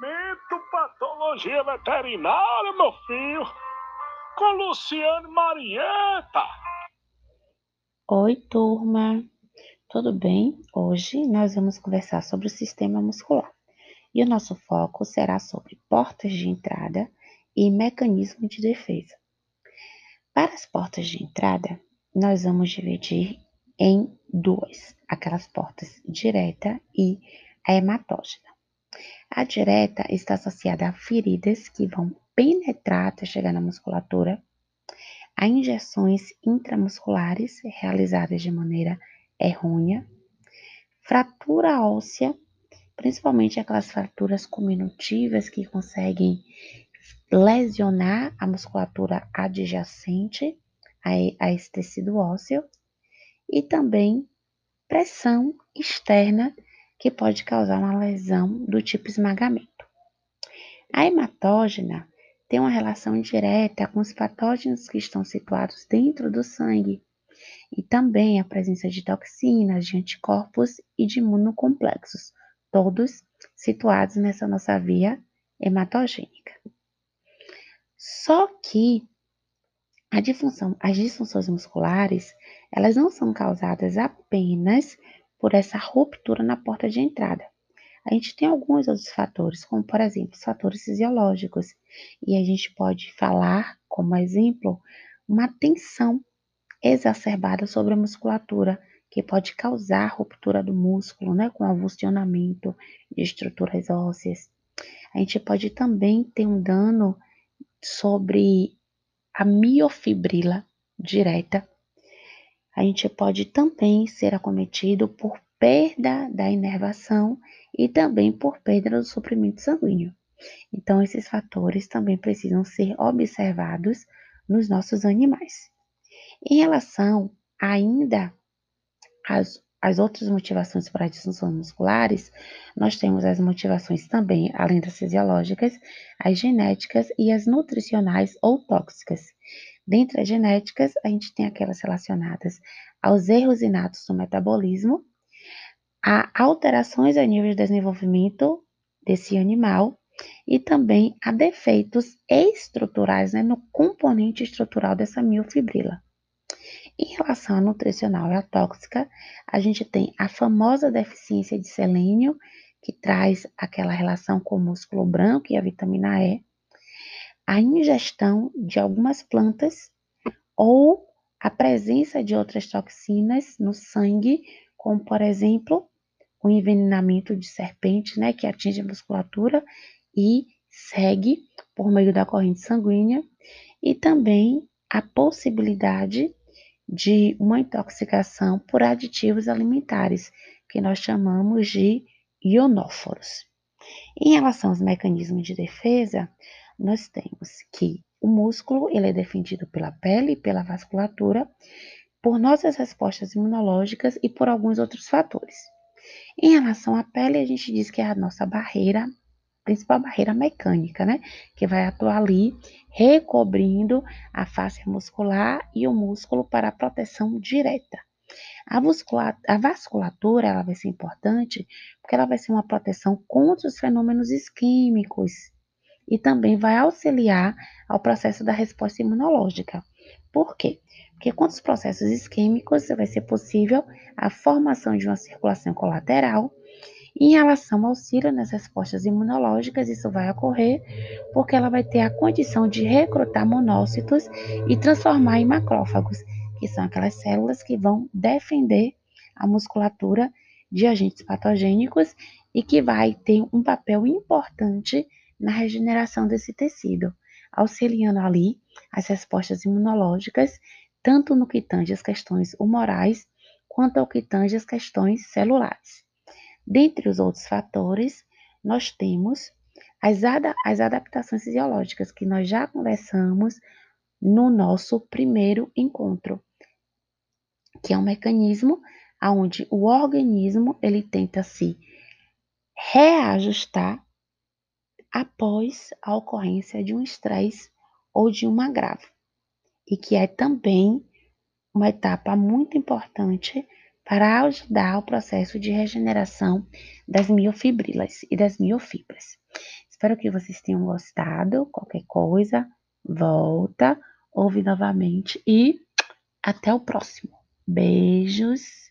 Momento Patologia Veterinária, meu filho. Com Luciane Marieta. Oi, turma. Tudo bem? Hoje nós vamos conversar sobre o sistema muscular. E o nosso foco será sobre portas de entrada e mecanismo de defesa. Para as portas de entrada, nós vamos dividir em duas, aquelas portas direta e a hematógena. A direta está associada a feridas que vão penetrar até chegar na musculatura, a injeções intramusculares realizadas de maneira errônea, fratura óssea, principalmente aquelas fraturas cominutivas que conseguem lesionar a musculatura adjacente a, esse tecido ósseo, e também pressão externa que pode causar uma lesão do tipo esmagamento. A hematógena tem uma relação direta com os patógenos que estão situados dentro do sangue e também a presença de toxinas, de anticorpos e de imunocomplexos, todos situados nessa nossa via hematogênica. Só que a disfunção, as disfunções musculares, elas não são causadas apenas por essa ruptura na porta de entrada. A gente tem alguns outros fatores, como por exemplo, os fatores fisiológicos, e a gente pode falar, como exemplo, uma tensão exacerbada sobre a musculatura, que pode causar ruptura do músculo, né, com avulsionamento de estruturas ósseas. A gente pode também ter um dano sobre a miofibrila direta, a gente pode também ser acometido por perda da inervação e também por perda do suprimento sanguíneo. Então, esses fatores também precisam ser observados nos nossos animais. Em relação ainda às, às outras motivações para disfunções musculares, nós temos as motivações também, além das fisiológicas, as genéticas e as nutricionais ou tóxicas. Dentre as genéticas, a gente tem aquelas relacionadas aos erros inatos do metabolismo, a alterações a nível de desenvolvimento desse animal e também a defeitos estruturais né, no componente estrutural dessa miofibrila. Em relação à nutricional e à tóxica, a gente tem a famosa deficiência de selênio, que traz aquela relação com o músculo branco e a vitamina E, a ingestão de algumas plantas ou a presença de outras toxinas no sangue, como por exemplo, o envenenamento de serpente, né, que atinge a musculatura e segue por meio da corrente sanguínea, e também a possibilidade de uma intoxicação por aditivos alimentares, que nós chamamos de ionóforos. Em relação aos mecanismos de defesa, nós temos que o músculo ele é defendido pela pele, pela vasculatura, por nossas respostas imunológicas e por alguns outros fatores. Em relação à pele, a gente diz que é a nossa barreira, principal barreira mecânica, né? Que vai atuar ali recobrindo a face muscular e o músculo para a proteção direta. A, a vasculatura ela vai ser importante porque ela vai ser uma proteção contra os fenômenos isquêmicos e também vai auxiliar ao processo da resposta imunológica. Por quê? Porque com os processos isquêmicos vai ser possível a formação de uma circulação colateral. em relação ao auxílio nas respostas imunológicas, isso vai ocorrer porque ela vai ter a condição de recrutar monócitos e transformar em macrófagos, que são aquelas células que vão defender a musculatura de agentes patogênicos e que vai ter um papel importante na regeneração desse tecido, auxiliando ali as respostas imunológicas, tanto no que tange as questões humorais, quanto ao que tange as questões celulares. Dentre os outros fatores, nós temos as, ad as adaptações fisiológicas que nós já conversamos no nosso primeiro encontro, que é um mecanismo onde o organismo ele tenta se reajustar após a ocorrência de um estresse ou de um agravo, e que é também uma etapa muito importante para ajudar o processo de regeneração das miofibrilas e das miofibras. Espero que vocês tenham gostado. Qualquer coisa, volta, ouve novamente e até o próximo. Beijos.